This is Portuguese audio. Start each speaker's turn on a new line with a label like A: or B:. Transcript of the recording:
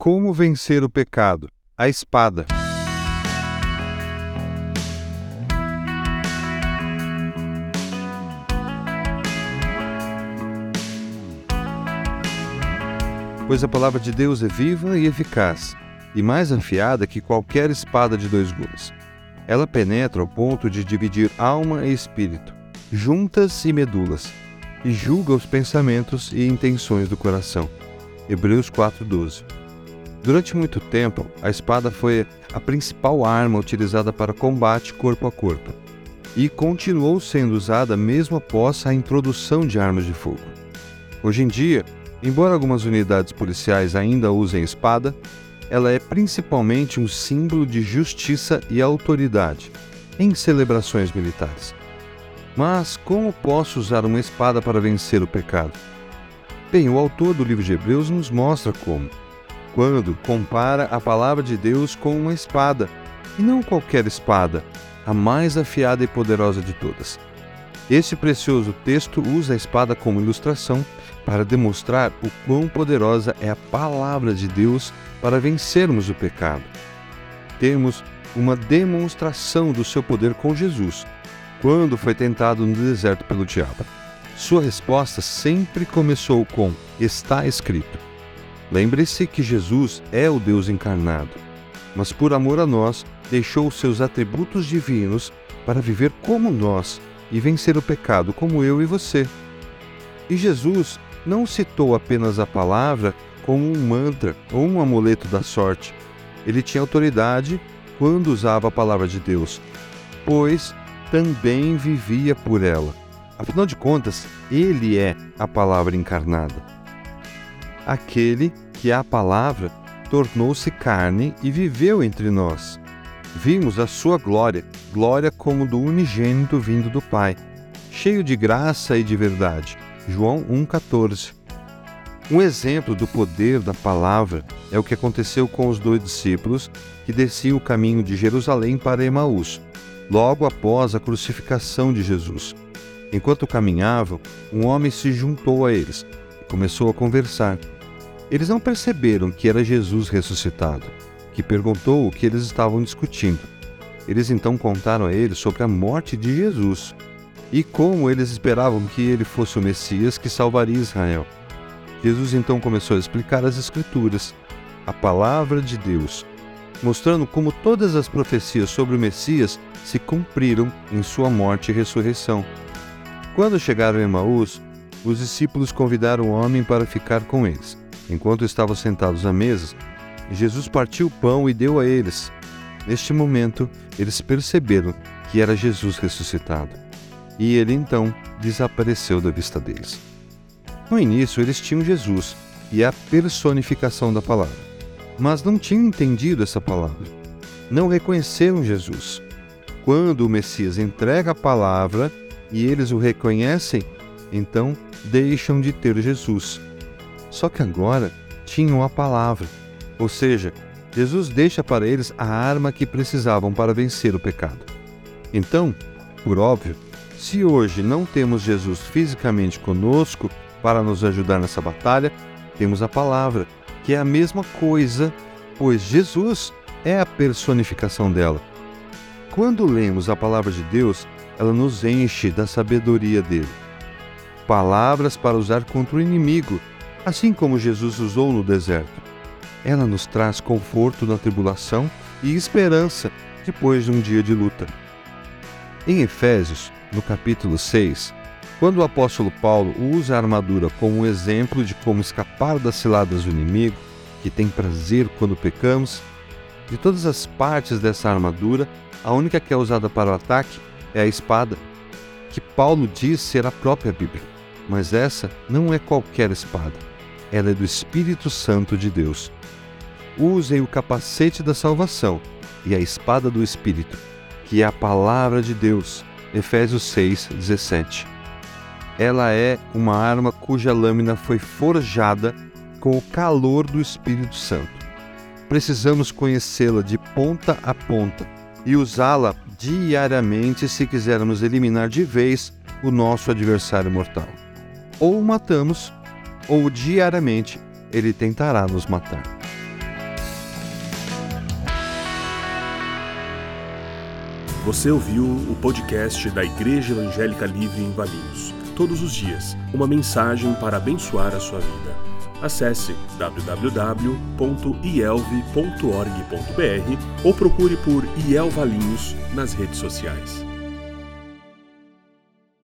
A: Como vencer o pecado? A espada. Pois a palavra de Deus é viva e eficaz, e mais afiada que qualquer espada de dois gumes. Ela penetra ao ponto de dividir alma e espírito, juntas e medulas, e julga os pensamentos e intenções do coração. Hebreus 4:12. Durante muito tempo, a espada foi a principal arma utilizada para combate corpo a corpo, e continuou sendo usada mesmo após a introdução de armas de fogo. Hoje em dia, embora algumas unidades policiais ainda usem espada, ela é principalmente um símbolo de justiça e autoridade em celebrações militares. Mas como posso usar uma espada para vencer o pecado? Bem, o autor do livro de Hebreus nos mostra como. Quando compara a palavra de Deus com uma espada, e não qualquer espada, a mais afiada e poderosa de todas. Este precioso texto usa a espada como ilustração para demonstrar o quão poderosa é a palavra de Deus para vencermos o pecado. Temos uma demonstração do seu poder com Jesus quando foi tentado no deserto pelo diabo. Sua resposta sempre começou com: Está escrito. Lembre-se que Jesus é o Deus encarnado, mas por amor a nós, deixou seus atributos divinos para viver como nós e vencer o pecado como eu e você. E Jesus não citou apenas a palavra como um mantra ou um amuleto da sorte. Ele tinha autoridade quando usava a palavra de Deus, pois também vivia por ela. Afinal de contas, ele é a palavra encarnada. Aquele que a palavra tornou-se carne e viveu entre nós. Vimos a sua glória, glória como do unigênito vindo do Pai, cheio de graça e de verdade. João 1,14. Um exemplo do poder da palavra é o que aconteceu com os dois discípulos que desciam o caminho de Jerusalém para Emaús logo após a crucificação de Jesus. Enquanto caminhavam, um homem se juntou a eles e começou a conversar. Eles não perceberam que era Jesus ressuscitado, que perguntou o que eles estavam discutindo. Eles então contaram a ele sobre a morte de Jesus e como eles esperavam que ele fosse o Messias que salvaria Israel. Jesus então começou a explicar as Escrituras, a palavra de Deus, mostrando como todas as profecias sobre o Messias se cumpriram em sua morte e ressurreição. Quando chegaram em Emaús, os discípulos convidaram o homem para ficar com eles. Enquanto estavam sentados à mesa, Jesus partiu o pão e deu a eles. Neste momento, eles perceberam que era Jesus ressuscitado. E ele então desapareceu da vista deles. No início, eles tinham Jesus e a personificação da palavra mas não tinham entendido essa palavra. Não reconheceram Jesus. Quando o Messias entrega a palavra e eles o reconhecem, então deixam de ter Jesus. Só que agora tinham a palavra, ou seja, Jesus deixa para eles a arma que precisavam para vencer o pecado. Então, por óbvio, se hoje não temos Jesus fisicamente conosco para nos ajudar nessa batalha, temos a palavra que é a mesma coisa, pois Jesus é a personificação dela. Quando lemos a palavra de Deus, ela nos enche da sabedoria dele. Palavras para usar contra o inimigo, assim como Jesus usou no deserto. Ela nos traz conforto na tribulação e esperança depois de um dia de luta. Em Efésios, no capítulo 6, quando o apóstolo Paulo usa a armadura como um exemplo de como escapar das ciladas do inimigo, que tem prazer quando pecamos, de todas as partes dessa armadura, a única que é usada para o ataque é a espada, que Paulo diz ser a própria Bíblia. Mas essa não é qualquer espada, ela é do Espírito Santo de Deus. Usem o capacete da salvação e a espada do Espírito, que é a palavra de Deus. Efésios 6, 17 ela é uma arma cuja lâmina foi forjada com o calor do Espírito Santo. Precisamos conhecê-la de ponta a ponta e usá-la diariamente se quisermos eliminar de vez o nosso adversário mortal. Ou o matamos, ou diariamente ele tentará nos matar.
B: Você ouviu o podcast da Igreja Evangélica Livre em Valinhos. Todos os dias, uma mensagem para abençoar a sua vida. Acesse www.ielve.org.br ou procure por IEL Valinhos nas redes sociais.